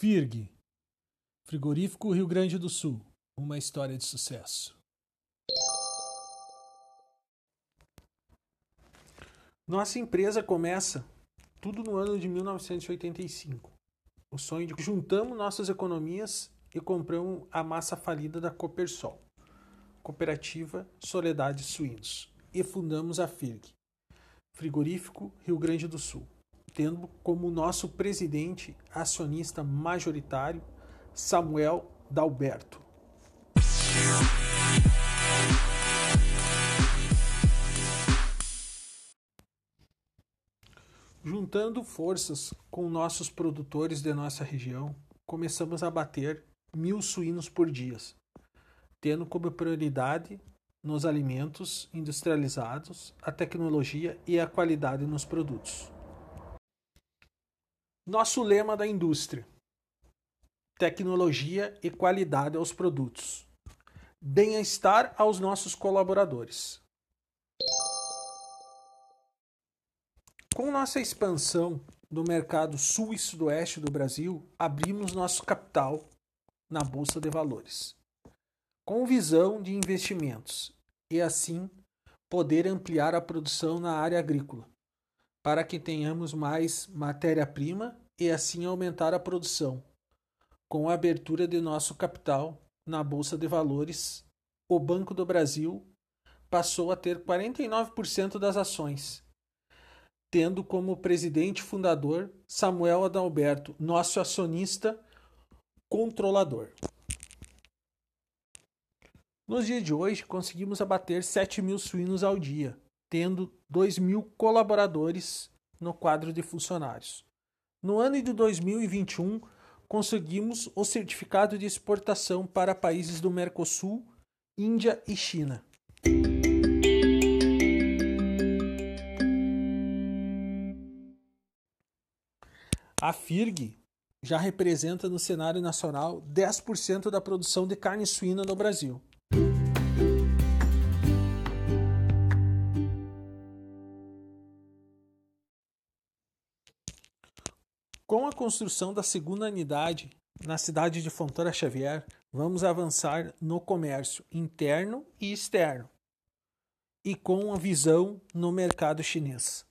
FIRG Frigorífico Rio Grande do Sul Uma história de sucesso. Nossa empresa começa tudo no ano de 1985. O sonho de juntamos nossas economias e compramos a massa falida da Copersol, Cooperativa Soledade Suínos, e fundamos a FIRG, Frigorífico Rio Grande do Sul, tendo como nosso presidente acionista majoritário Samuel Dalberto. Juntando forças com nossos produtores de nossa região, começamos a bater mil suínos por dia, tendo como prioridade nos alimentos industrializados a tecnologia e a qualidade nos produtos. Nosso lema da indústria: tecnologia e qualidade aos produtos. Bem-estar aos nossos colaboradores. Com nossa expansão no mercado sul e sudoeste do Brasil, abrimos nosso capital na Bolsa de Valores, com visão de investimentos e assim poder ampliar a produção na área agrícola, para que tenhamos mais matéria-prima e assim aumentar a produção. Com a abertura de nosso capital na Bolsa de Valores, o Banco do Brasil passou a ter 49% das ações tendo como presidente fundador Samuel Adalberto, nosso acionista controlador. Nos dias de hoje, conseguimos abater 7 mil suínos ao dia, tendo 2 mil colaboradores no quadro de funcionários. No ano de 2021, conseguimos o certificado de exportação para países do Mercosul, Índia e China. A FIRG já representa no cenário nacional 10% da produção de carne suína no Brasil. Com a construção da segunda unidade na cidade de Fontoura Xavier, vamos avançar no comércio interno e externo e com a visão no mercado chinês.